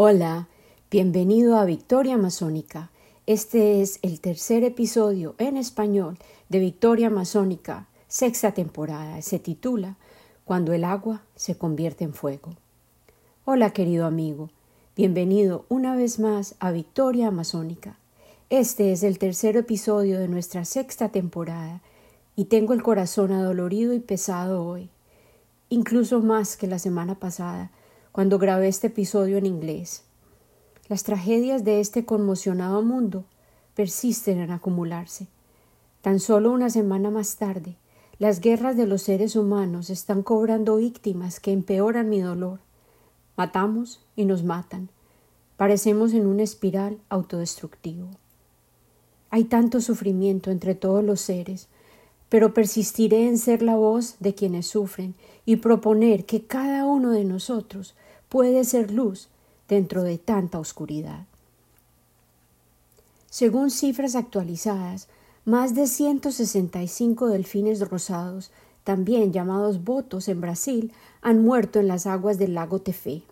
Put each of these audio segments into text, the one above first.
Hola, bienvenido a Victoria Masónica. Este es el tercer episodio en español de Victoria Masónica, sexta temporada. Se titula Cuando el agua se convierte en fuego. Hola, querido amigo. Bienvenido una vez más a Victoria Masónica. Este es el tercer episodio de nuestra sexta temporada y tengo el corazón adolorido y pesado hoy, incluso más que la semana pasada, cuando grabé este episodio en inglés. Las tragedias de este conmocionado mundo persisten en acumularse. Tan solo una semana más tarde, las guerras de los seres humanos están cobrando víctimas que empeoran mi dolor. Matamos y nos matan. Parecemos en una espiral autodestructivo. Hay tanto sufrimiento entre todos los seres, pero persistiré en ser la voz de quienes sufren y proponer que cada uno de nosotros puede ser luz dentro de tanta oscuridad. Según cifras actualizadas, más de 165 delfines rosados, también llamados botos en Brasil, han muerto en las aguas del lago Tefé.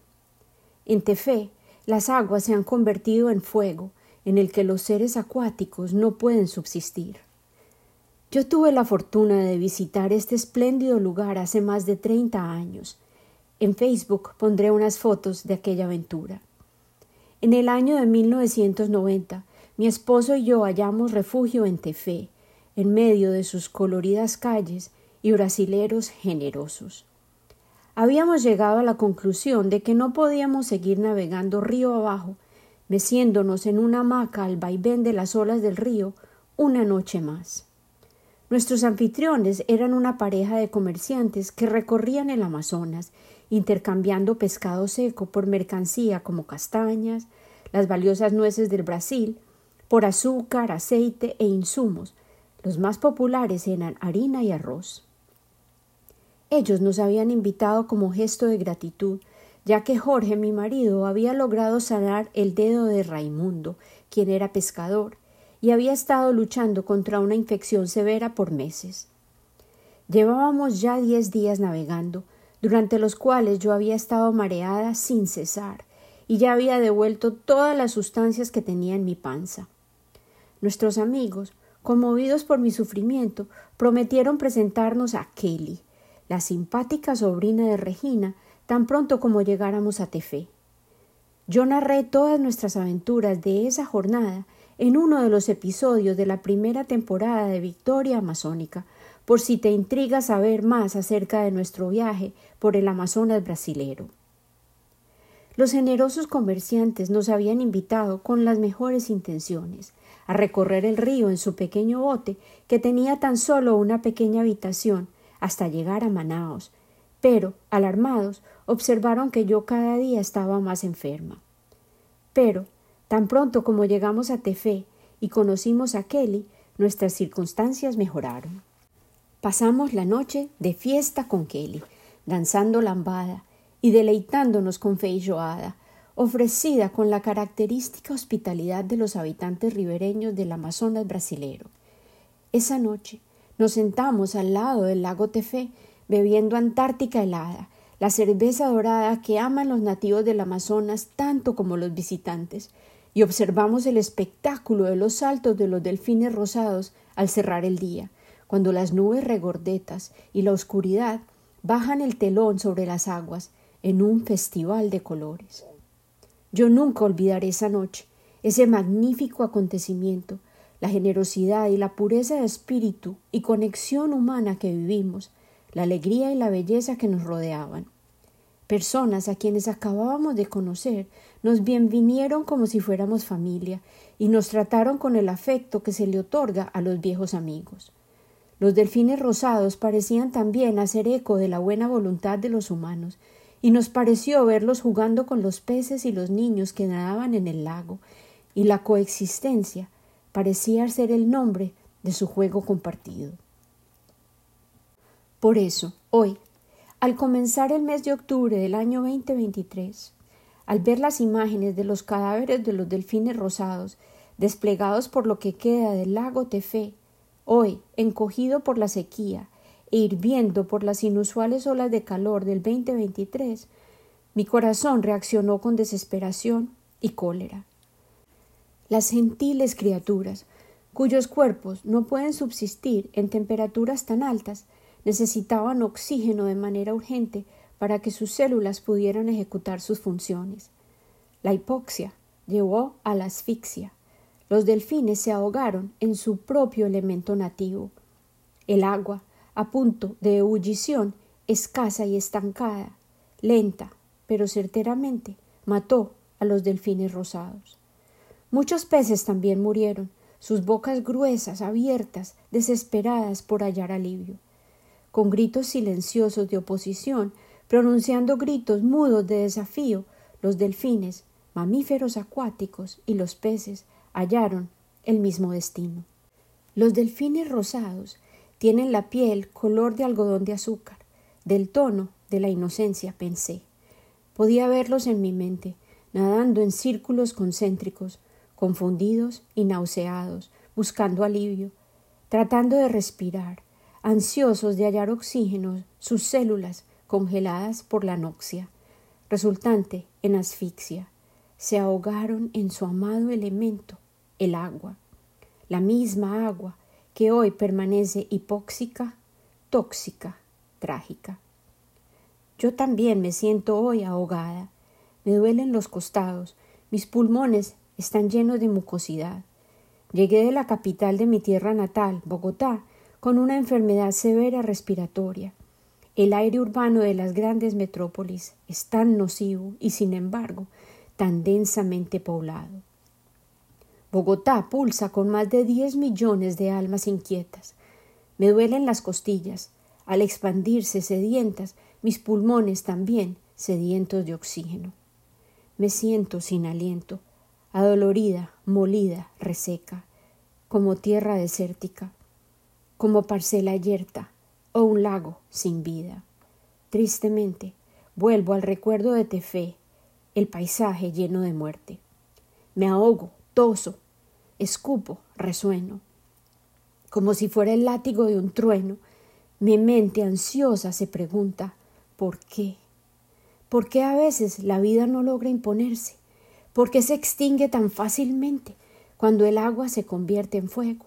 En Tefé, las aguas se han convertido en fuego, en el que los seres acuáticos no pueden subsistir. Yo tuve la fortuna de visitar este espléndido lugar hace más de treinta años en Facebook pondré unas fotos de aquella aventura. En el año de 1990, mi esposo y yo hallamos refugio en Tefé, en medio de sus coloridas calles y brasileros generosos. Habíamos llegado a la conclusión de que no podíamos seguir navegando río abajo, meciéndonos en una hamaca al vaivén de las olas del río una noche más. Nuestros anfitriones eran una pareja de comerciantes que recorrían el Amazonas intercambiando pescado seco por mercancía como castañas, las valiosas nueces del Brasil, por azúcar, aceite e insumos. Los más populares eran harina y arroz. Ellos nos habían invitado como gesto de gratitud, ya que Jorge, mi marido, había logrado sanar el dedo de Raimundo, quien era pescador, y había estado luchando contra una infección severa por meses. Llevábamos ya diez días navegando, durante los cuales yo había estado mareada sin cesar y ya había devuelto todas las sustancias que tenía en mi panza. Nuestros amigos, conmovidos por mi sufrimiento, prometieron presentarnos a Kelly, la simpática sobrina de Regina, tan pronto como llegáramos a Tefé. Yo narré todas nuestras aventuras de esa jornada en uno de los episodios de la primera temporada de Victoria Amazónica, por si te intriga saber más acerca de nuestro viaje por el Amazonas brasilero. Los generosos comerciantes nos habían invitado con las mejores intenciones a recorrer el río en su pequeño bote que tenía tan solo una pequeña habitación hasta llegar a Manaos, pero, alarmados, observaron que yo cada día estaba más enferma. Pero, tan pronto como llegamos a Tefé y conocimos a Kelly, nuestras circunstancias mejoraron. Pasamos la noche de fiesta con Kelly, danzando lambada y deleitándonos con feijoada, ofrecida con la característica hospitalidad de los habitantes ribereños del Amazonas brasilero. Esa noche nos sentamos al lado del lago Tefé, bebiendo Antártica helada, la cerveza dorada que aman los nativos del Amazonas tanto como los visitantes, y observamos el espectáculo de los saltos de los delfines rosados al cerrar el día, cuando las nubes regordetas y la oscuridad bajan el telón sobre las aguas en un festival de colores. Yo nunca olvidaré esa noche, ese magnífico acontecimiento, la generosidad y la pureza de espíritu y conexión humana que vivimos, la alegría y la belleza que nos rodeaban. Personas a quienes acabábamos de conocer nos bienvinieron como si fuéramos familia y nos trataron con el afecto que se le otorga a los viejos amigos. Los delfines rosados parecían también hacer eco de la buena voluntad de los humanos, y nos pareció verlos jugando con los peces y los niños que nadaban en el lago, y la coexistencia parecía ser el nombre de su juego compartido. Por eso, hoy, al comenzar el mes de octubre del año 2023, al ver las imágenes de los cadáveres de los delfines rosados desplegados por lo que queda del lago Tefé Hoy, encogido por la sequía e hirviendo por las inusuales olas de calor del 2023, Mi corazón reaccionó con desesperación y cólera. Las gentiles criaturas, cuyos cuerpos no pueden subsistir en temperaturas tan altas, necesitaban oxígeno de manera urgente para que sus células pudieran ejecutar sus funciones. La hipoxia llevó a la asfixia. Los delfines se ahogaron en su propio elemento nativo. El agua, a punto de ebullición, escasa y estancada, lenta, pero certeramente mató a los delfines rosados. Muchos peces también murieron, sus bocas gruesas, abiertas, desesperadas por hallar alivio. Con gritos silenciosos de oposición, pronunciando gritos mudos de desafío, los delfines, mamíferos acuáticos y los peces hallaron el mismo destino. Los delfines rosados tienen la piel color de algodón de azúcar, del tono de la inocencia, pensé. Podía verlos en mi mente, nadando en círculos concéntricos, confundidos y nauseados, buscando alivio, tratando de respirar, ansiosos de hallar oxígeno, sus células congeladas por la anoxia, resultante en asfixia, se ahogaron en su amado elemento, el agua, la misma agua que hoy permanece hipóxica, tóxica, trágica. Yo también me siento hoy ahogada. Me duelen los costados, mis pulmones están llenos de mucosidad. Llegué de la capital de mi tierra natal, Bogotá, con una enfermedad severa respiratoria. El aire urbano de las grandes metrópolis es tan nocivo y, sin embargo, tan densamente poblado. Bogotá pulsa con más de diez millones de almas inquietas. Me duelen las costillas. Al expandirse sedientas, mis pulmones también sedientos de oxígeno. Me siento sin aliento, adolorida, molida, reseca, como tierra desértica, como parcela yerta o un lago sin vida. Tristemente, vuelvo al recuerdo de Tefé, el paisaje lleno de muerte. Me ahogo, toso, escupo, resueno. Como si fuera el látigo de un trueno, mi mente ansiosa se pregunta ¿Por qué? ¿Por qué a veces la vida no logra imponerse? ¿Por qué se extingue tan fácilmente cuando el agua se convierte en fuego?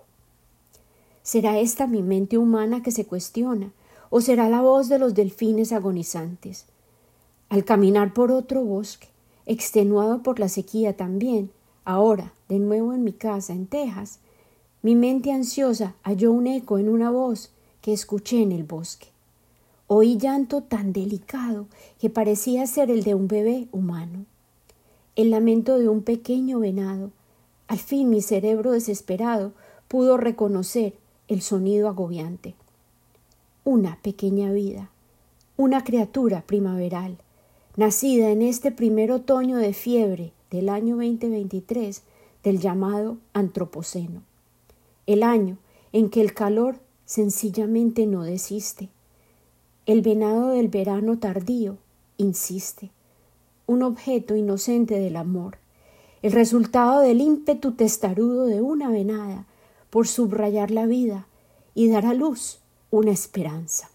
¿Será esta mi mente humana que se cuestiona o será la voz de los delfines agonizantes? Al caminar por otro bosque, extenuado por la sequía también, ahora de nuevo en mi casa en Texas, mi mente ansiosa halló un eco en una voz que escuché en el bosque. Oí llanto tan delicado que parecía ser el de un bebé humano. El lamento de un pequeño venado. Al fin mi cerebro desesperado pudo reconocer el sonido agobiante. Una pequeña vida, una criatura primaveral, nacida en este primer otoño de fiebre del año 2023 del llamado Antropoceno, el año en que el calor sencillamente no desiste. El venado del verano tardío insiste, un objeto inocente del amor, el resultado del ímpetu testarudo de una venada por subrayar la vida y dar a luz una esperanza.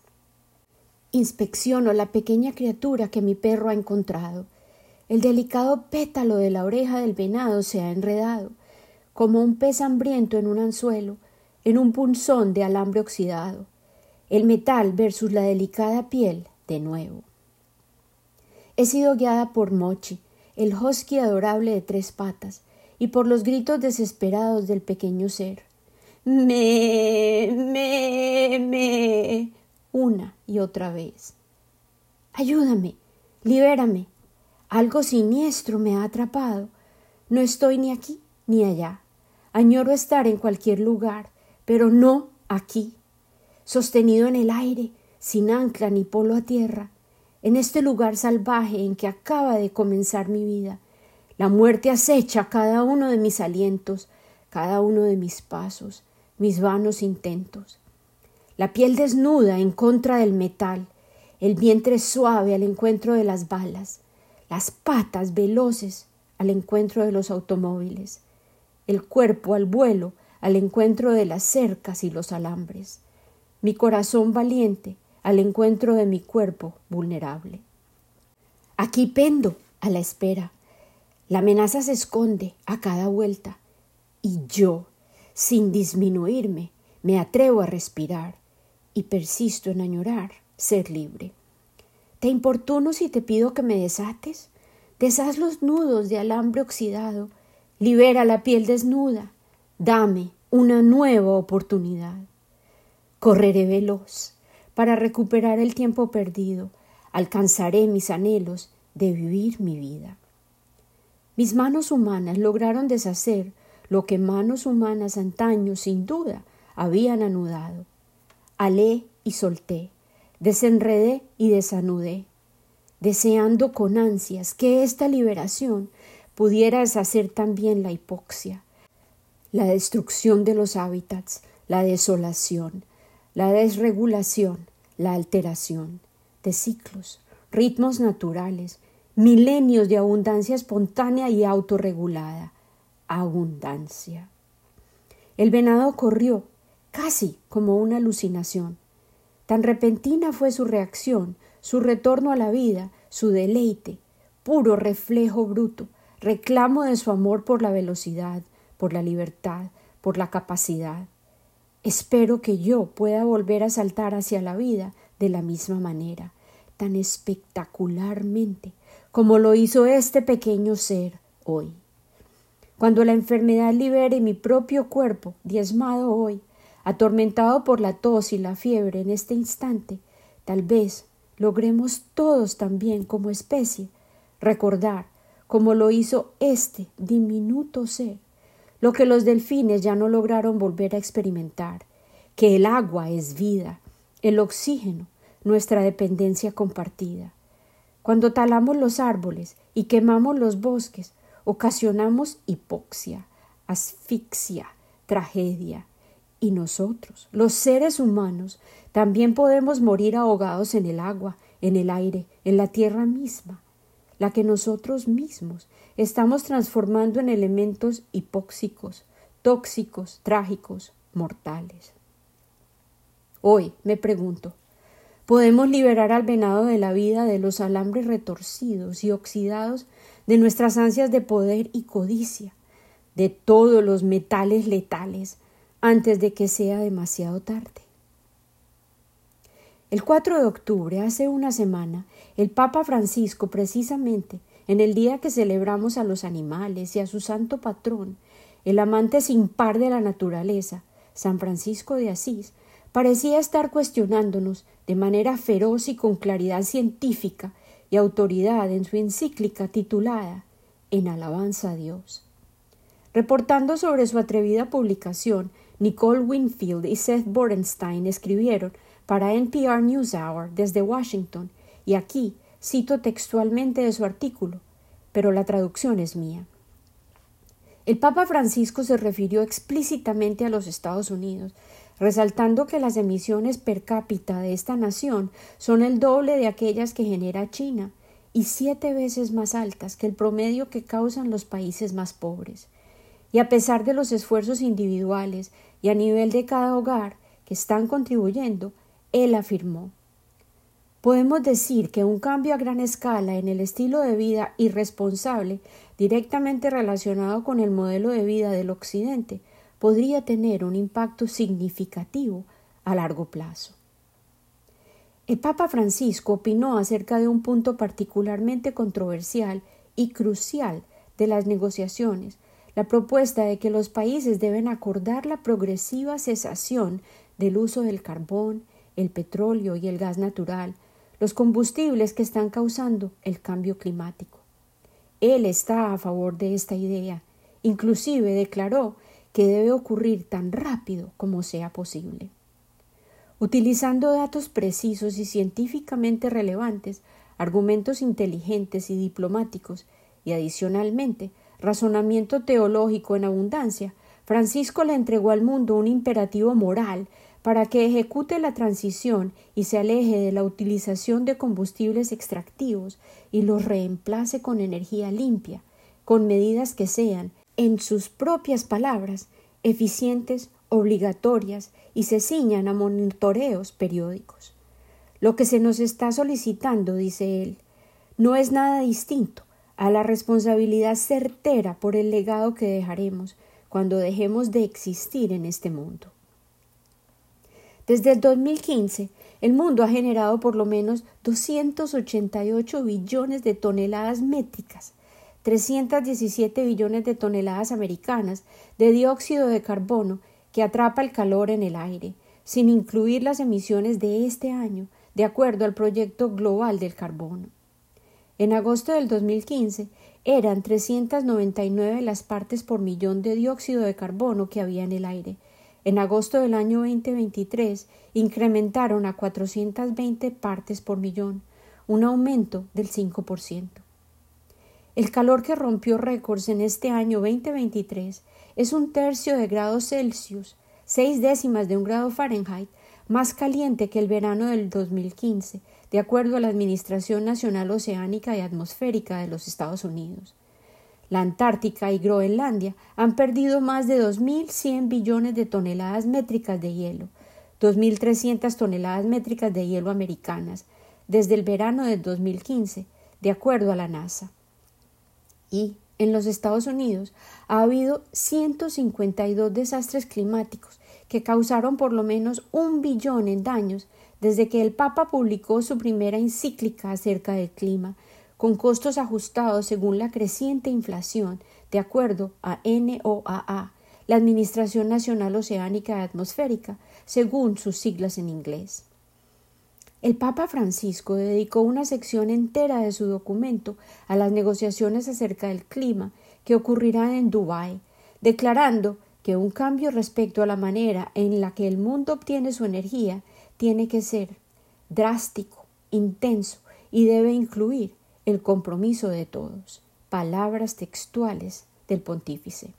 Inspecciono la pequeña criatura que mi perro ha encontrado. El delicado pétalo de la oreja del venado se ha enredado, como un pez hambriento en un anzuelo, en un punzón de alambre oxidado el metal versus la delicada piel de nuevo. He sido guiada por Mochi, el husky adorable de tres patas, y por los gritos desesperados del pequeño ser. Me, me, me. una y otra vez. Ayúdame, libérame. Algo siniestro me ha atrapado. No estoy ni aquí ni allá. Añoro estar en cualquier lugar, pero no aquí sostenido en el aire, sin ancla ni polo a tierra, en este lugar salvaje en que acaba de comenzar mi vida. La muerte acecha cada uno de mis alientos, cada uno de mis pasos, mis vanos intentos. La piel desnuda en contra del metal, el vientre suave al encuentro de las balas, las patas veloces al encuentro de los automóviles, el cuerpo al vuelo al encuentro de las cercas y los alambres mi corazón valiente al encuentro de mi cuerpo vulnerable. Aquí pendo, a la espera. La amenaza se esconde a cada vuelta. Y yo, sin disminuirme, me atrevo a respirar y persisto en añorar ser libre. ¿Te importuno si te pido que me desates? Deshaz los nudos de alambre oxidado, libera la piel desnuda, dame una nueva oportunidad. Correré veloz para recuperar el tiempo perdido, alcanzaré mis anhelos de vivir mi vida. Mis manos humanas lograron deshacer lo que manos humanas antaño sin duda habían anudado. Alé y solté, desenredé y desanudé, deseando con ansias que esta liberación pudiera deshacer también la hipoxia, la destrucción de los hábitats, la desolación, la desregulación, la alteración de ciclos, ritmos naturales, milenios de abundancia espontánea y autorregulada. Abundancia. El venado corrió, casi como una alucinación. Tan repentina fue su reacción, su retorno a la vida, su deleite, puro reflejo bruto, reclamo de su amor por la velocidad, por la libertad, por la capacidad. Espero que yo pueda volver a saltar hacia la vida de la misma manera, tan espectacularmente como lo hizo este pequeño ser hoy. Cuando la enfermedad libere mi propio cuerpo, diezmado hoy, atormentado por la tos y la fiebre en este instante, tal vez logremos todos también como especie recordar, como lo hizo este diminuto ser, lo que los delfines ya no lograron volver a experimentar, que el agua es vida, el oxígeno, nuestra dependencia compartida. Cuando talamos los árboles y quemamos los bosques, ocasionamos hipoxia, asfixia, tragedia. Y nosotros, los seres humanos, también podemos morir ahogados en el agua, en el aire, en la tierra misma, la que nosotros mismos estamos transformando en elementos hipóxicos, tóxicos, trágicos, mortales. Hoy me pregunto, Podemos liberar al venado de la vida de los alambres retorcidos y oxidados de nuestras ansias de poder y codicia, de todos los metales letales, antes de que sea demasiado tarde. El 4 de octubre, hace una semana, el Papa Francisco, precisamente en el día que celebramos a los animales y a su santo patrón, el amante sin par de la naturaleza, San Francisco de Asís, parecía estar cuestionándonos de manera feroz y con claridad científica y autoridad en su encíclica titulada En alabanza a Dios. Reportando sobre su atrevida publicación, Nicole Winfield y Seth Borenstein escribieron para NPR NewsHour desde Washington, y aquí cito textualmente de su artículo, pero la traducción es mía. El Papa Francisco se refirió explícitamente a los Estados Unidos resaltando que las emisiones per cápita de esta nación son el doble de aquellas que genera China y siete veces más altas que el promedio que causan los países más pobres. Y a pesar de los esfuerzos individuales y a nivel de cada hogar que están contribuyendo, él afirmó Podemos decir que un cambio a gran escala en el estilo de vida irresponsable, directamente relacionado con el modelo de vida del Occidente, podría tener un impacto significativo a largo plazo. El Papa Francisco opinó acerca de un punto particularmente controversial y crucial de las negociaciones, la propuesta de que los países deben acordar la progresiva cesación del uso del carbón, el petróleo y el gas natural, los combustibles que están causando el cambio climático. Él está a favor de esta idea. Inclusive declaró que debe ocurrir tan rápido como sea posible. Utilizando datos precisos y científicamente relevantes, argumentos inteligentes y diplomáticos, y adicionalmente razonamiento teológico en abundancia, Francisco le entregó al mundo un imperativo moral para que ejecute la transición y se aleje de la utilización de combustibles extractivos y los reemplace con energía limpia, con medidas que sean en sus propias palabras, eficientes, obligatorias y se ciñan a monitoreos periódicos. Lo que se nos está solicitando, dice él, no es nada distinto a la responsabilidad certera por el legado que dejaremos cuando dejemos de existir en este mundo. Desde el 2015, el mundo ha generado por lo menos 288 billones de toneladas métricas, 317 billones de toneladas americanas de dióxido de carbono que atrapa el calor en el aire, sin incluir las emisiones de este año, de acuerdo al proyecto global del carbono. En agosto del 2015 eran 399 las partes por millón de dióxido de carbono que había en el aire, en agosto del año 2023 incrementaron a 420 partes por millón, un aumento del 5%. El calor que rompió récords en este año 2023 es un tercio de grados Celsius, seis décimas de un grado Fahrenheit, más caliente que el verano del 2015, de acuerdo a la Administración Nacional Oceánica y Atmosférica de los Estados Unidos. La Antártica y Groenlandia han perdido más de 2.100 billones de toneladas métricas de hielo, 2.300 toneladas métricas de hielo americanas, desde el verano de 2015, de acuerdo a la NASA. En los Estados Unidos, ha habido 152 desastres climáticos que causaron por lo menos un billón en daños desde que el Papa publicó su primera encíclica acerca del clima, con costos ajustados según la creciente inflación, de acuerdo a NOAA, la Administración Nacional Oceánica y Atmosférica, según sus siglas en inglés. El Papa Francisco dedicó una sección entera de su documento a las negociaciones acerca del clima que ocurrirán en Dubái, declarando que un cambio respecto a la manera en la que el mundo obtiene su energía tiene que ser drástico, intenso y debe incluir el compromiso de todos. Palabras textuales del pontífice.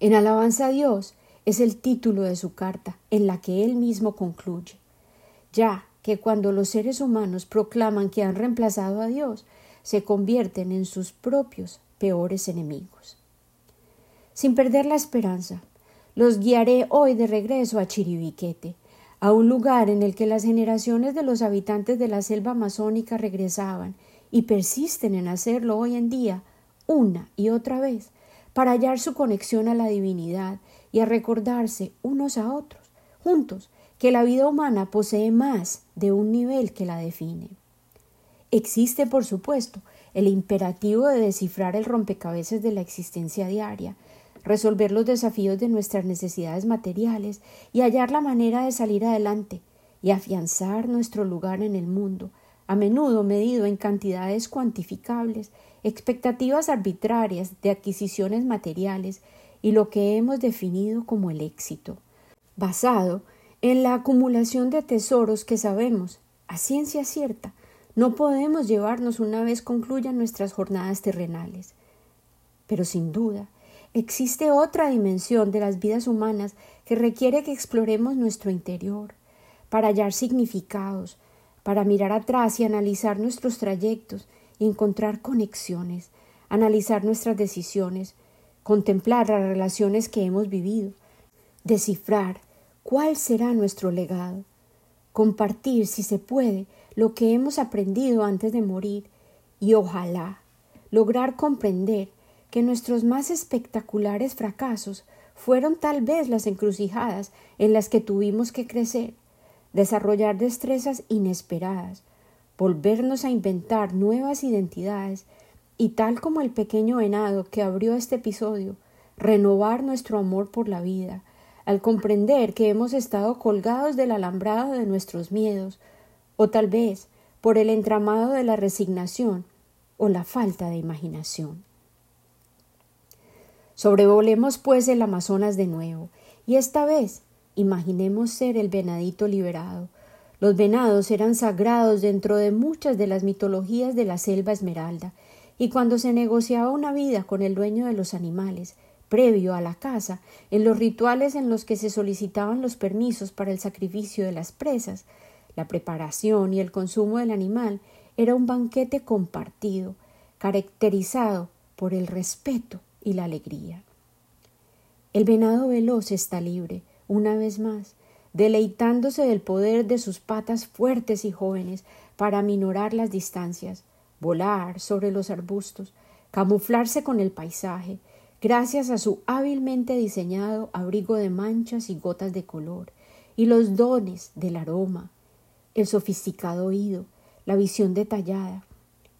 En alabanza a Dios es el título de su carta, en la que él mismo concluye. Ya que cuando los seres humanos proclaman que han reemplazado a Dios, se convierten en sus propios peores enemigos. Sin perder la esperanza, los guiaré hoy de regreso a Chiribiquete, a un lugar en el que las generaciones de los habitantes de la selva amazónica regresaban y persisten en hacerlo hoy en día una y otra vez para hallar su conexión a la divinidad y a recordarse unos a otros, juntos, que la vida humana posee más de un nivel que la define. Existe, por supuesto, el imperativo de descifrar el rompecabezas de la existencia diaria, resolver los desafíos de nuestras necesidades materiales y hallar la manera de salir adelante y afianzar nuestro lugar en el mundo, a menudo medido en cantidades cuantificables, expectativas arbitrarias de adquisiciones materiales y lo que hemos definido como el éxito, basado en la acumulación de tesoros que sabemos, a ciencia cierta, no podemos llevarnos una vez concluyan nuestras jornadas terrenales. Pero sin duda, existe otra dimensión de las vidas humanas que requiere que exploremos nuestro interior, para hallar significados, para mirar atrás y analizar nuestros trayectos y encontrar conexiones, analizar nuestras decisiones, contemplar las relaciones que hemos vivido, descifrar cuál será nuestro legado, compartir, si se puede, lo que hemos aprendido antes de morir y ojalá lograr comprender que nuestros más espectaculares fracasos fueron tal vez las encrucijadas en las que tuvimos que crecer desarrollar destrezas inesperadas, volvernos a inventar nuevas identidades y tal como el pequeño venado que abrió este episodio, renovar nuestro amor por la vida, al comprender que hemos estado colgados del alambrado de nuestros miedos, o tal vez por el entramado de la resignación o la falta de imaginación. Sobrevolemos pues el Amazonas de nuevo, y esta vez Imaginemos ser el venadito liberado. Los venados eran sagrados dentro de muchas de las mitologías de la selva esmeralda, y cuando se negociaba una vida con el dueño de los animales, previo a la caza, en los rituales en los que se solicitaban los permisos para el sacrificio de las presas, la preparación y el consumo del animal era un banquete compartido, caracterizado por el respeto y la alegría. El venado veloz está libre, una vez más, deleitándose del poder de sus patas fuertes y jóvenes para aminorar las distancias, volar sobre los arbustos, camuflarse con el paisaje, gracias a su hábilmente diseñado abrigo de manchas y gotas de color, y los dones del aroma, el sofisticado oído, la visión detallada,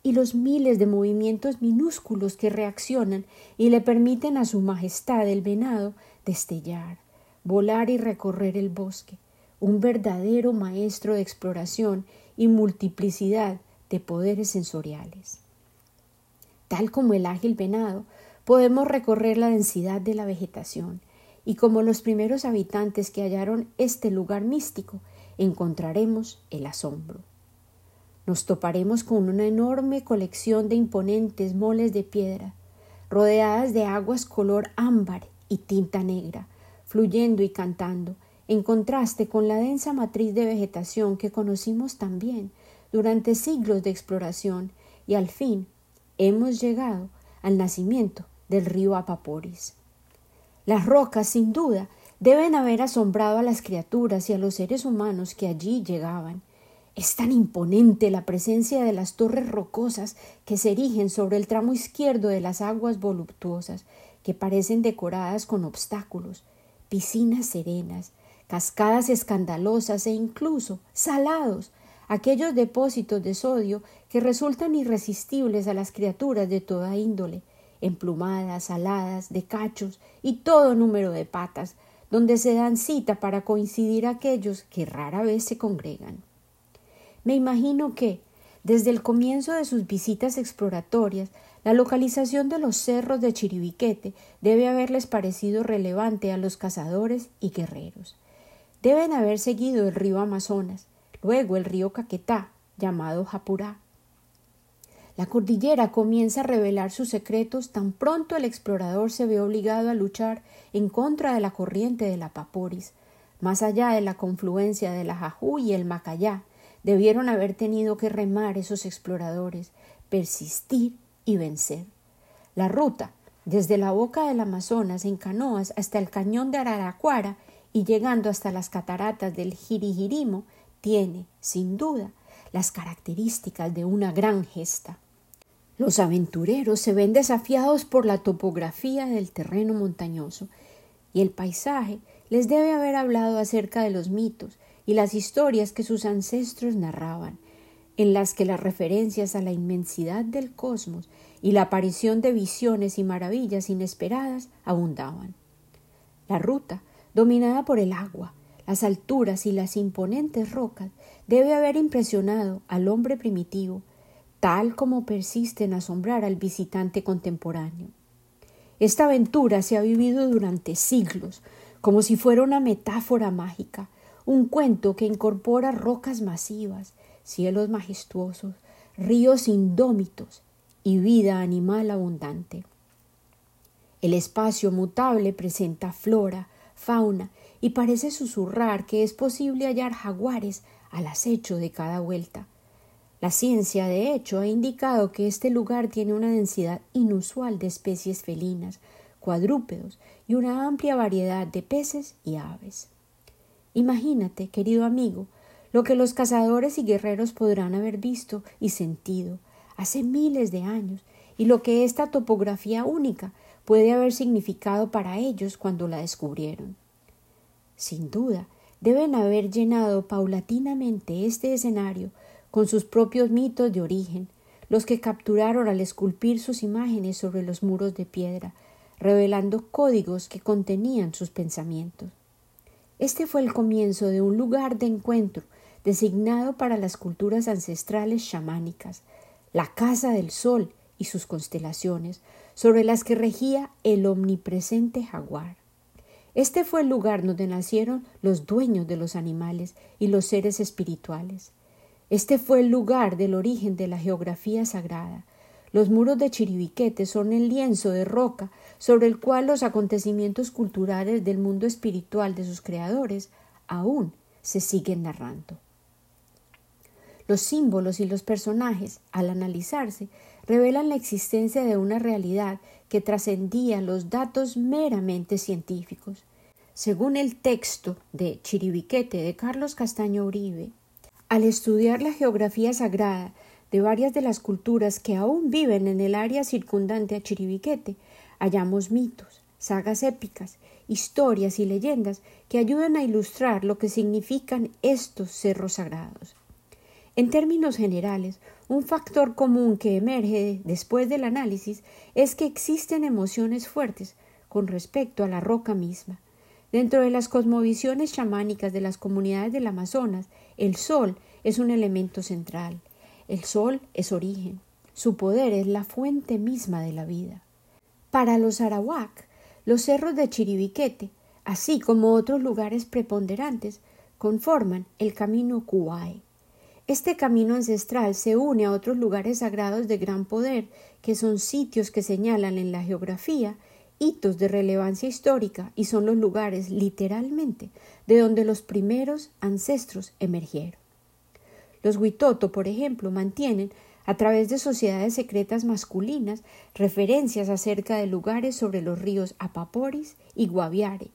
y los miles de movimientos minúsculos que reaccionan y le permiten a su majestad el venado destellar, volar y recorrer el bosque, un verdadero maestro de exploración y multiplicidad de poderes sensoriales. Tal como el ágil venado, podemos recorrer la densidad de la vegetación, y como los primeros habitantes que hallaron este lugar místico, encontraremos el asombro. Nos toparemos con una enorme colección de imponentes moles de piedra, rodeadas de aguas color ámbar y tinta negra, fluyendo y cantando, en contraste con la densa matriz de vegetación que conocimos también durante siglos de exploración y al fin hemos llegado al nacimiento del río Apaporis. Las rocas, sin duda, deben haber asombrado a las criaturas y a los seres humanos que allí llegaban. Es tan imponente la presencia de las torres rocosas que se erigen sobre el tramo izquierdo de las aguas voluptuosas, que parecen decoradas con obstáculos, piscinas serenas, cascadas escandalosas e incluso salados, aquellos depósitos de sodio que resultan irresistibles a las criaturas de toda índole, emplumadas, aladas, de cachos y todo número de patas, donde se dan cita para coincidir aquellos que rara vez se congregan. Me imagino que, desde el comienzo de sus visitas exploratorias, la localización de los cerros de Chiribiquete debe haberles parecido relevante a los cazadores y guerreros. Deben haber seguido el río Amazonas, luego el río Caquetá, llamado Japurá. La cordillera comienza a revelar sus secretos tan pronto el explorador se ve obligado a luchar en contra de la corriente de la Paporis. Más allá de la confluencia de la Jajú y el Macayá, debieron haber tenido que remar esos exploradores, persistir y vencer. La ruta, desde la boca del Amazonas en canoas hasta el cañón de Araraquara y llegando hasta las cataratas del Jirijirimo, tiene, sin duda, las características de una gran gesta. Los aventureros se ven desafiados por la topografía del terreno montañoso, y el paisaje les debe haber hablado acerca de los mitos y las historias que sus ancestros narraban, en las que las referencias a la inmensidad del cosmos y la aparición de visiones y maravillas inesperadas abundaban. La ruta, dominada por el agua, las alturas y las imponentes rocas, debe haber impresionado al hombre primitivo, tal como persiste en asombrar al visitante contemporáneo. Esta aventura se ha vivido durante siglos, como si fuera una metáfora mágica, un cuento que incorpora rocas masivas, cielos majestuosos, ríos indómitos y vida animal abundante. El espacio mutable presenta flora, fauna y parece susurrar que es posible hallar jaguares al acecho de cada vuelta. La ciencia, de hecho, ha indicado que este lugar tiene una densidad inusual de especies felinas, cuadrúpedos y una amplia variedad de peces y aves. Imagínate, querido amigo, lo que los cazadores y guerreros podrán haber visto y sentido hace miles de años y lo que esta topografía única puede haber significado para ellos cuando la descubrieron. Sin duda, deben haber llenado paulatinamente este escenario con sus propios mitos de origen, los que capturaron al esculpir sus imágenes sobre los muros de piedra, revelando códigos que contenían sus pensamientos. Este fue el comienzo de un lugar de encuentro designado para las culturas ancestrales chamánicas, la casa del sol y sus constelaciones, sobre las que regía el omnipresente jaguar. Este fue el lugar donde nacieron los dueños de los animales y los seres espirituales. Este fue el lugar del origen de la geografía sagrada. Los muros de Chiribiquete son el lienzo de roca sobre el cual los acontecimientos culturales del mundo espiritual de sus creadores aún se siguen narrando. Los símbolos y los personajes, al analizarse, revelan la existencia de una realidad que trascendía los datos meramente científicos. Según el texto de Chiribiquete de Carlos Castaño Uribe, al estudiar la geografía sagrada, de varias de las culturas que aún viven en el área circundante a Chiribiquete, hallamos mitos, sagas épicas, historias y leyendas que ayudan a ilustrar lo que significan estos cerros sagrados. En términos generales, un factor común que emerge después del análisis es que existen emociones fuertes con respecto a la roca misma. Dentro de las cosmovisiones chamánicas de las comunidades del Amazonas, el sol es un elemento central. El sol es origen. Su poder es la fuente misma de la vida. Para los arawak, los cerros de Chiribiquete, así como otros lugares preponderantes, conforman el camino Kuai. Este camino ancestral se une a otros lugares sagrados de gran poder, que son sitios que señalan en la geografía hitos de relevancia histórica y son los lugares, literalmente, de donde los primeros ancestros emergieron. Los Huitoto, por ejemplo, mantienen, a través de sociedades secretas masculinas, referencias acerca de lugares sobre los ríos Apaporis y Guaviare,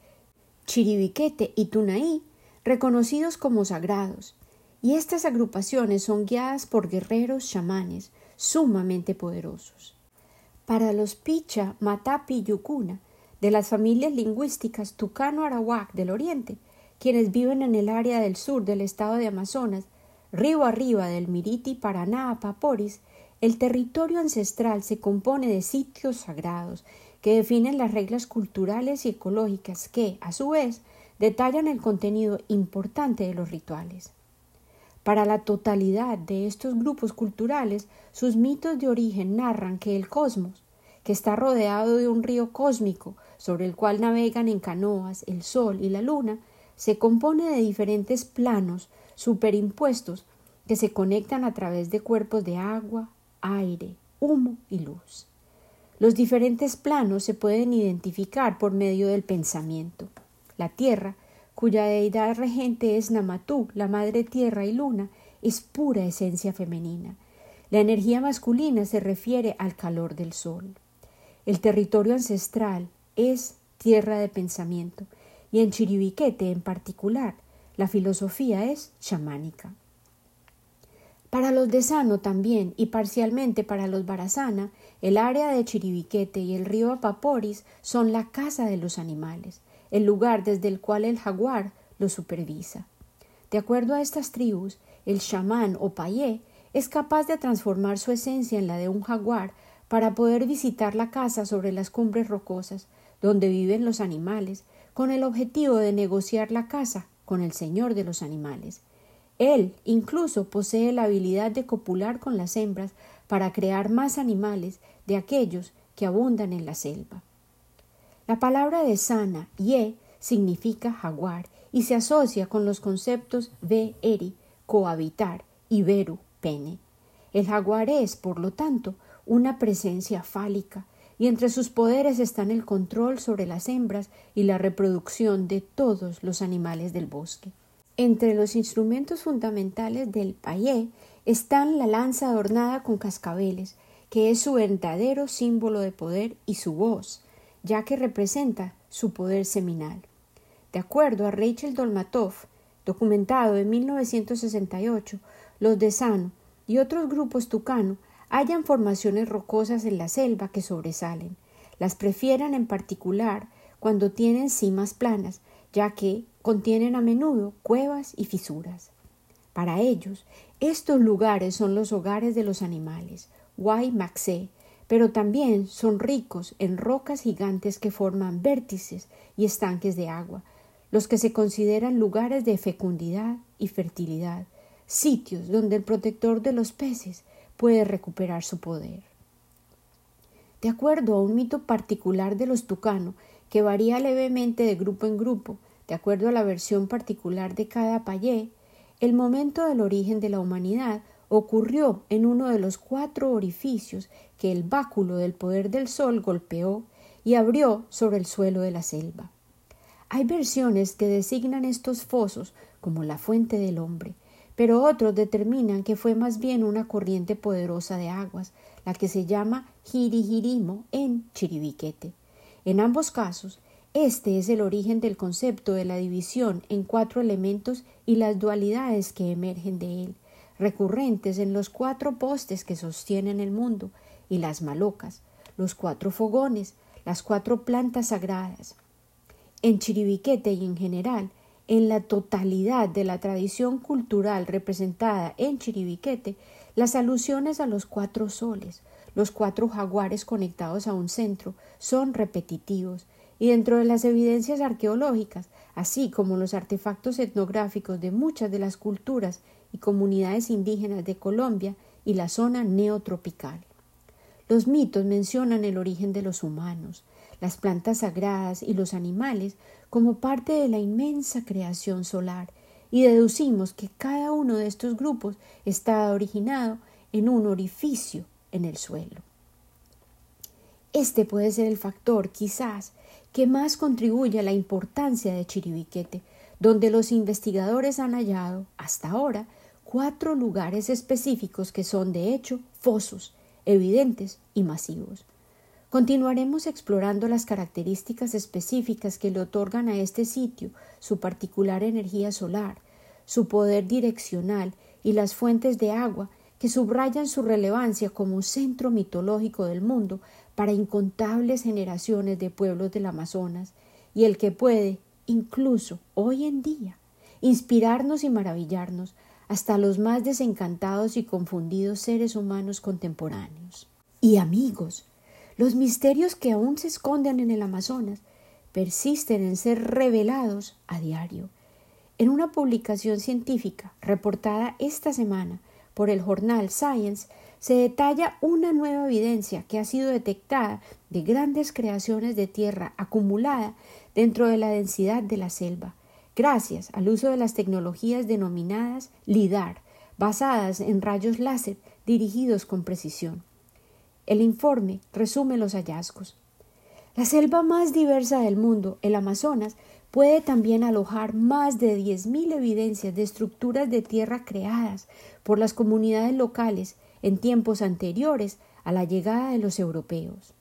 Chiribiquete y Tunaí, reconocidos como sagrados, y estas agrupaciones son guiadas por guerreros chamanes sumamente poderosos. Para los Picha, Matapi y Yucuna, de las familias lingüísticas Tucano-Arawak del Oriente, quienes viven en el área del sur del estado de Amazonas, río arriba del Miriti Paraná a Paporis, el territorio ancestral se compone de sitios sagrados que definen las reglas culturales y ecológicas que, a su vez, detallan el contenido importante de los rituales. Para la totalidad de estos grupos culturales, sus mitos de origen narran que el cosmos, que está rodeado de un río cósmico sobre el cual navegan en canoas el Sol y la Luna, se compone de diferentes planos superimpuestos que se conectan a través de cuerpos de agua, aire, humo y luz. Los diferentes planos se pueden identificar por medio del pensamiento. La Tierra cuya deidad regente es Namatú, la madre tierra y luna, es pura esencia femenina. La energía masculina se refiere al calor del sol. El territorio ancestral es tierra de pensamiento, y en Chiribiquete en particular, la filosofía es chamánica. Para los de Sano también, y parcialmente para los Barazana, el área de Chiribiquete y el río Apaporis son la casa de los animales el lugar desde el cual el jaguar lo supervisa. De acuerdo a estas tribus, el chamán o payé es capaz de transformar su esencia en la de un jaguar para poder visitar la casa sobre las cumbres rocosas donde viven los animales, con el objetivo de negociar la casa con el señor de los animales. Él incluso posee la habilidad de copular con las hembras para crear más animales de aquellos que abundan en la selva. La palabra de sana, ye, significa jaguar y se asocia con los conceptos ve, eri, cohabitar y veru, pene. El jaguar es, por lo tanto, una presencia fálica, y entre sus poderes están el control sobre las hembras y la reproducción de todos los animales del bosque. Entre los instrumentos fundamentales del payé están la lanza adornada con cascabeles, que es su verdadero símbolo de poder, y su voz, ya que representa su poder seminal. De acuerdo a Rachel Dolmatov, documentado en 1968, los de Sano y otros grupos tucano hallan formaciones rocosas en la selva que sobresalen. Las prefieren en particular cuando tienen cimas planas, ya que contienen a menudo cuevas y fisuras. Para ellos, estos lugares son los hogares de los animales, Wai Maxé, pero también son ricos en rocas gigantes que forman vértices y estanques de agua, los que se consideran lugares de fecundidad y fertilidad, sitios donde el protector de los peces puede recuperar su poder. De acuerdo a un mito particular de los tucano, que varía levemente de grupo en grupo, de acuerdo a la versión particular de cada payé, el momento del origen de la humanidad ocurrió en uno de los cuatro orificios que el báculo del poder del sol golpeó y abrió sobre el suelo de la selva. Hay versiones que designan estos fosos como la fuente del hombre, pero otros determinan que fue más bien una corriente poderosa de aguas, la que se llama Jirihirimo en Chiribiquete. En ambos casos, este es el origen del concepto de la división en cuatro elementos y las dualidades que emergen de él, recurrentes en los cuatro postes que sostienen el mundo, y las malocas, los cuatro fogones, las cuatro plantas sagradas. En Chiribiquete y en general, en la totalidad de la tradición cultural representada en Chiribiquete, las alusiones a los cuatro soles, los cuatro jaguares conectados a un centro, son repetitivos, y dentro de las evidencias arqueológicas, así como los artefactos etnográficos de muchas de las culturas y comunidades indígenas de Colombia y la zona neotropical. Los mitos mencionan el origen de los humanos, las plantas sagradas y los animales como parte de la inmensa creación solar, y deducimos que cada uno de estos grupos está originado en un orificio en el suelo. Este puede ser el factor, quizás, que más contribuye a la importancia de Chiribiquete, donde los investigadores han hallado, hasta ahora, cuatro lugares específicos que son, de hecho, fosos, evidentes y masivos. Continuaremos explorando las características específicas que le otorgan a este sitio su particular energía solar, su poder direccional y las fuentes de agua que subrayan su relevancia como centro mitológico del mundo para incontables generaciones de pueblos del Amazonas y el que puede, incluso hoy en día, inspirarnos y maravillarnos hasta los más desencantados y confundidos seres humanos contemporáneos. Y amigos, los misterios que aún se esconden en el Amazonas persisten en ser revelados a diario. En una publicación científica reportada esta semana por el jornal Science, se detalla una nueva evidencia que ha sido detectada de grandes creaciones de tierra acumulada dentro de la densidad de la selva, gracias al uso de las tecnologías denominadas LIDAR, basadas en rayos láser dirigidos con precisión. El informe resume los hallazgos. La selva más diversa del mundo, el Amazonas, puede también alojar más de 10.000 evidencias de estructuras de tierra creadas por las comunidades locales en tiempos anteriores a la llegada de los europeos.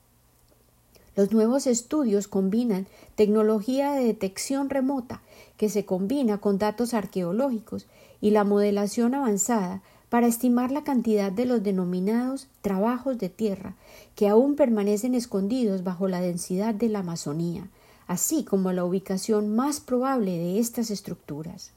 Los nuevos estudios combinan tecnología de detección remota que se combina con datos arqueológicos y la modelación avanzada para estimar la cantidad de los denominados trabajos de tierra que aún permanecen escondidos bajo la densidad de la Amazonía, así como la ubicación más probable de estas estructuras.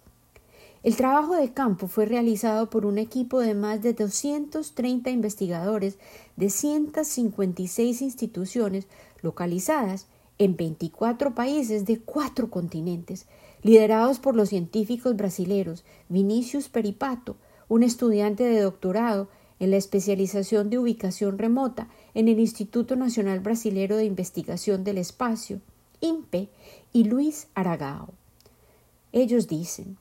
El trabajo de campo fue realizado por un equipo de más de 230 investigadores de 156 instituciones localizadas en 24 países de cuatro continentes, liderados por los científicos brasileños Vinicius Peripato, un estudiante de doctorado en la especialización de ubicación remota en el Instituto Nacional Brasilero de Investigación del Espacio, INPE, y Luis Aragao. Ellos dicen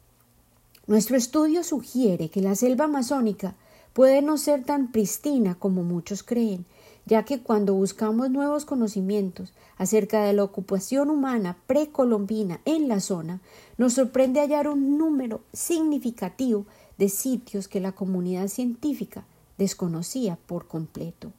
nuestro estudio sugiere que la selva amazónica puede no ser tan pristina como muchos creen, ya que cuando buscamos nuevos conocimientos acerca de la ocupación humana precolombina en la zona, nos sorprende hallar un número significativo de sitios que la comunidad científica desconocía por completo.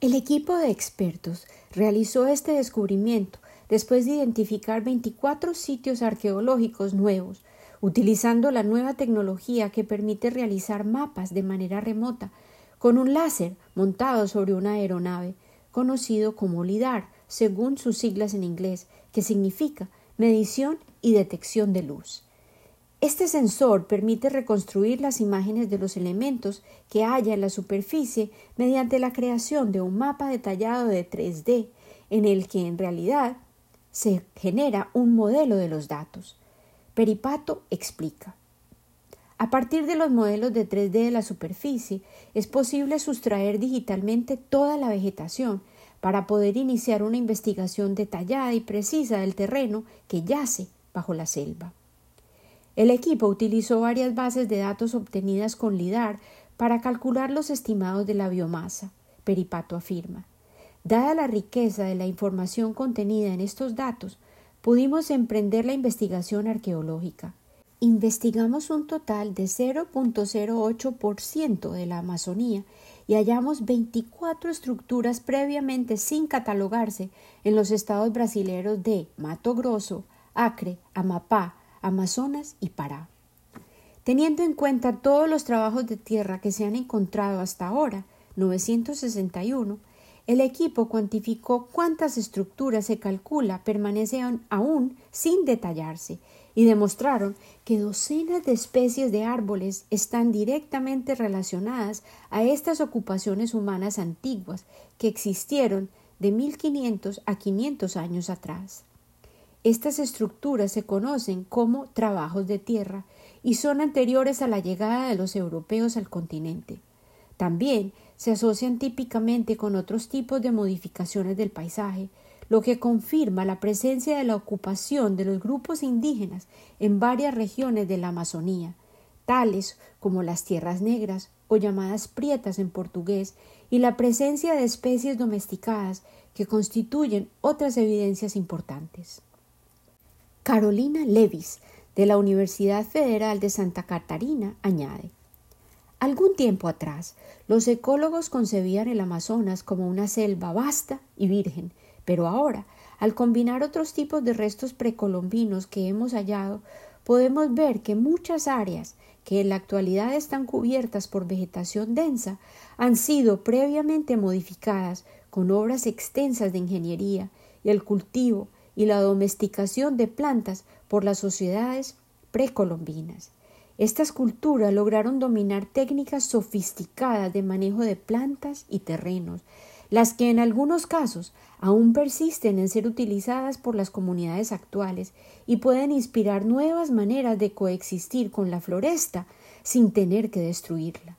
El equipo de expertos realizó este descubrimiento después de identificar 24 sitios arqueológicos nuevos utilizando la nueva tecnología que permite realizar mapas de manera remota con un láser montado sobre una aeronave, conocido como LIDAR, según sus siglas en inglés, que significa medición y detección de luz. Este sensor permite reconstruir las imágenes de los elementos que haya en la superficie mediante la creación de un mapa detallado de 3D, en el que en realidad se genera un modelo de los datos. Peripato explica. A partir de los modelos de 3D de la superficie, es posible sustraer digitalmente toda la vegetación para poder iniciar una investigación detallada y precisa del terreno que yace bajo la selva. El equipo utilizó varias bases de datos obtenidas con LIDAR para calcular los estimados de la biomasa, Peripato afirma. Dada la riqueza de la información contenida en estos datos, pudimos emprender la investigación arqueológica. Investigamos un total de 0.08% de la Amazonía y hallamos 24 estructuras previamente sin catalogarse en los estados brasileños de Mato Grosso, Acre, Amapá, Amazonas y Pará. Teniendo en cuenta todos los trabajos de tierra que se han encontrado hasta ahora, 961, el equipo cuantificó cuántas estructuras se calcula permanecen aún sin detallarse y demostraron que docenas de especies de árboles están directamente relacionadas a estas ocupaciones humanas antiguas que existieron de 1500 a 500 años atrás. Estas estructuras se conocen como trabajos de tierra y son anteriores a la llegada de los europeos al continente. También se asocian típicamente con otros tipos de modificaciones del paisaje, lo que confirma la presencia de la ocupación de los grupos indígenas en varias regiones de la Amazonía, tales como las tierras negras o llamadas prietas en portugués, y la presencia de especies domesticadas que constituyen otras evidencias importantes. Carolina Levis, de la Universidad Federal de Santa Catarina, añade Algún tiempo atrás, los ecólogos concebían el Amazonas como una selva vasta y virgen, pero ahora, al combinar otros tipos de restos precolombinos que hemos hallado, podemos ver que muchas áreas que en la actualidad están cubiertas por vegetación densa han sido previamente modificadas con obras extensas de ingeniería y el cultivo y la domesticación de plantas por las sociedades precolombinas. Estas culturas lograron dominar técnicas sofisticadas de manejo de plantas y terrenos, las que en algunos casos aún persisten en ser utilizadas por las comunidades actuales y pueden inspirar nuevas maneras de coexistir con la floresta sin tener que destruirla.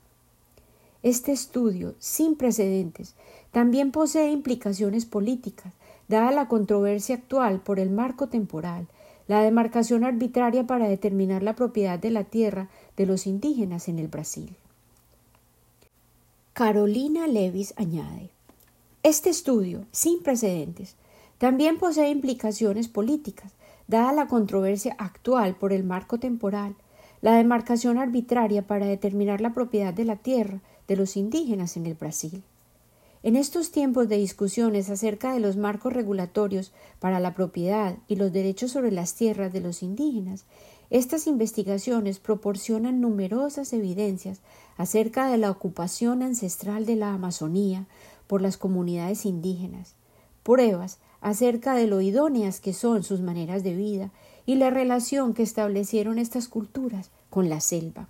Este estudio, sin precedentes, también posee implicaciones políticas, dada la controversia actual por el marco temporal, la demarcación arbitraria para determinar la propiedad de la tierra de los indígenas en el Brasil. Carolina Levis añade Este estudio, sin precedentes, también posee implicaciones políticas, dada la controversia actual por el marco temporal, la demarcación arbitraria para determinar la propiedad de la tierra de los indígenas en el Brasil. En estos tiempos de discusiones acerca de los marcos regulatorios para la propiedad y los derechos sobre las tierras de los indígenas, estas investigaciones proporcionan numerosas evidencias acerca de la ocupación ancestral de la Amazonía por las comunidades indígenas, pruebas acerca de lo idóneas que son sus maneras de vida y la relación que establecieron estas culturas con la selva.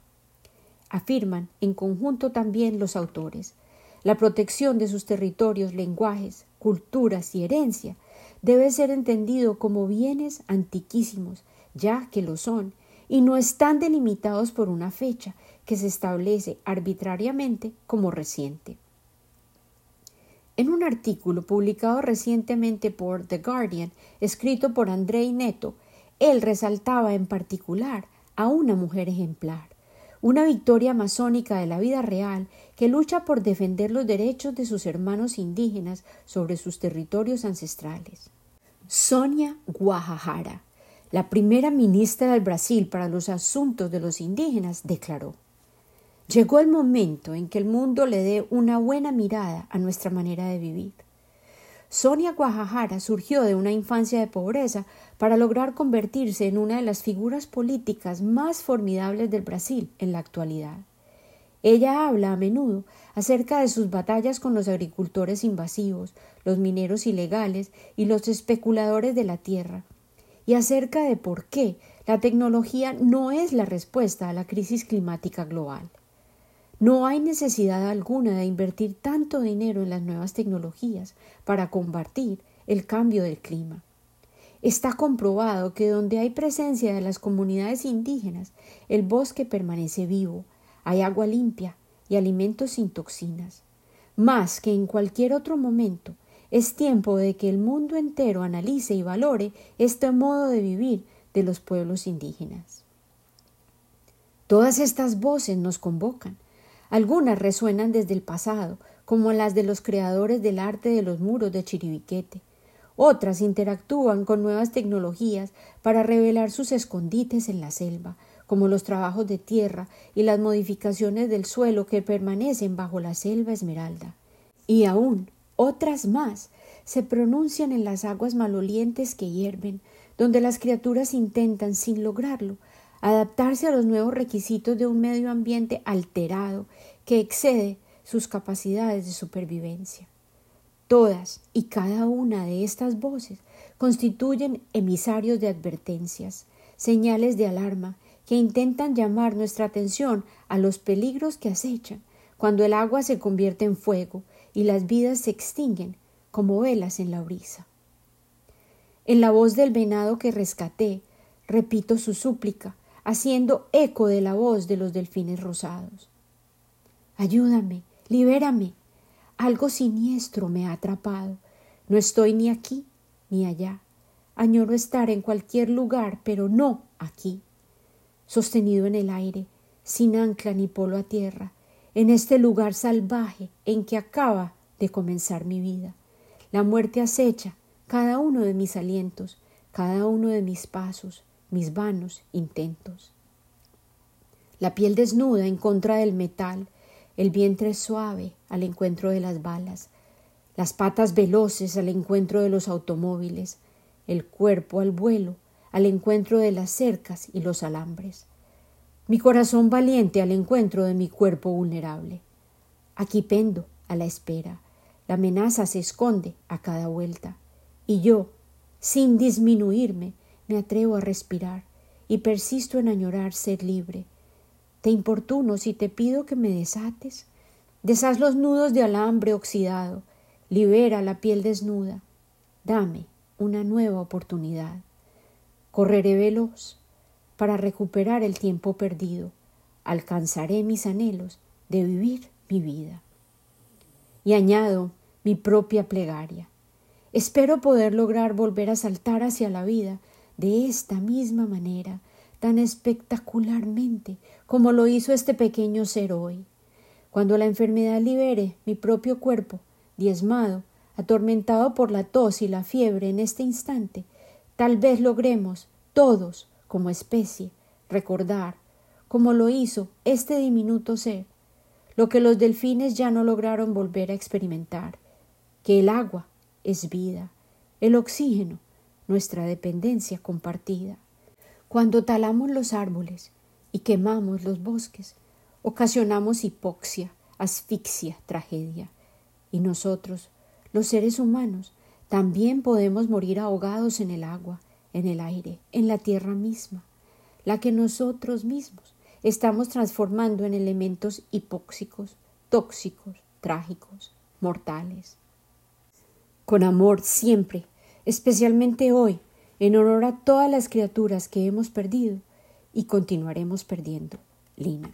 Afirman en conjunto también los autores la protección de sus territorios, lenguajes, culturas y herencia debe ser entendido como bienes antiquísimos, ya que lo son, y no están delimitados por una fecha que se establece arbitrariamente como reciente. En un artículo publicado recientemente por The Guardian, escrito por Andrei Neto, él resaltaba en particular a una mujer ejemplar, una victoria masónica de la vida real que lucha por defender los derechos de sus hermanos indígenas sobre sus territorios ancestrales. Sonia Guajajara, la primera ministra del Brasil para los asuntos de los indígenas, declaró Llegó el momento en que el mundo le dé una buena mirada a nuestra manera de vivir. Sonia Guajajara surgió de una infancia de pobreza para lograr convertirse en una de las figuras políticas más formidables del Brasil en la actualidad. Ella habla a menudo acerca de sus batallas con los agricultores invasivos, los mineros ilegales y los especuladores de la tierra, y acerca de por qué la tecnología no es la respuesta a la crisis climática global. No hay necesidad alguna de invertir tanto dinero en las nuevas tecnologías para combatir el cambio del clima. Está comprobado que donde hay presencia de las comunidades indígenas, el bosque permanece vivo, hay agua limpia y alimentos sin toxinas. Más que en cualquier otro momento, es tiempo de que el mundo entero analice y valore este modo de vivir de los pueblos indígenas. Todas estas voces nos convocan, algunas resuenan desde el pasado, como las de los creadores del arte de los muros de Chiribiquete. Otras interactúan con nuevas tecnologías para revelar sus escondites en la selva, como los trabajos de tierra y las modificaciones del suelo que permanecen bajo la selva esmeralda. Y aún otras más se pronuncian en las aguas malolientes que hierven, donde las criaturas intentan, sin lograrlo, adaptarse a los nuevos requisitos de un medio ambiente alterado que excede sus capacidades de supervivencia. Todas y cada una de estas voces constituyen emisarios de advertencias, señales de alarma que intentan llamar nuestra atención a los peligros que acechan cuando el agua se convierte en fuego y las vidas se extinguen como velas en la brisa. En la voz del venado que rescaté, repito su súplica, haciendo eco de la voz de los delfines rosados. Ayúdame, libérame, algo siniestro me ha atrapado. No estoy ni aquí ni allá. Añoro estar en cualquier lugar, pero no aquí. Sostenido en el aire, sin ancla ni polo a tierra, en este lugar salvaje en que acaba de comenzar mi vida. La muerte acecha cada uno de mis alientos, cada uno de mis pasos, mis vanos intentos. La piel desnuda en contra del metal, el vientre suave al encuentro de las balas, las patas veloces al encuentro de los automóviles, el cuerpo al vuelo al encuentro de las cercas y los alambres, mi corazón valiente al encuentro de mi cuerpo vulnerable. Aquí pendo, a la espera, la amenaza se esconde a cada vuelta, y yo, sin disminuirme, me atrevo a respirar y persisto en añorar ser libre, te importuno si te pido que me desates. Deshaz los nudos de alambre oxidado, libera la piel desnuda. Dame una nueva oportunidad. Correré veloz para recuperar el tiempo perdido. Alcanzaré mis anhelos de vivir mi vida. Y añado mi propia plegaria. Espero poder lograr volver a saltar hacia la vida de esta misma manera, tan espectacularmente como lo hizo este pequeño ser hoy. Cuando la enfermedad libere mi propio cuerpo, diezmado, atormentado por la tos y la fiebre en este instante, tal vez logremos, todos, como especie, recordar, como lo hizo este diminuto ser, lo que los delfines ya no lograron volver a experimentar, que el agua es vida, el oxígeno, nuestra dependencia compartida. Cuando talamos los árboles y quemamos los bosques, ocasionamos hipoxia, asfixia, tragedia. Y nosotros, los seres humanos, también podemos morir ahogados en el agua, en el aire, en la tierra misma, la que nosotros mismos estamos transformando en elementos hipóxicos, tóxicos, trágicos, mortales. Con amor siempre, especialmente hoy, en honor a todas las criaturas que hemos perdido y continuaremos perdiendo. Lina.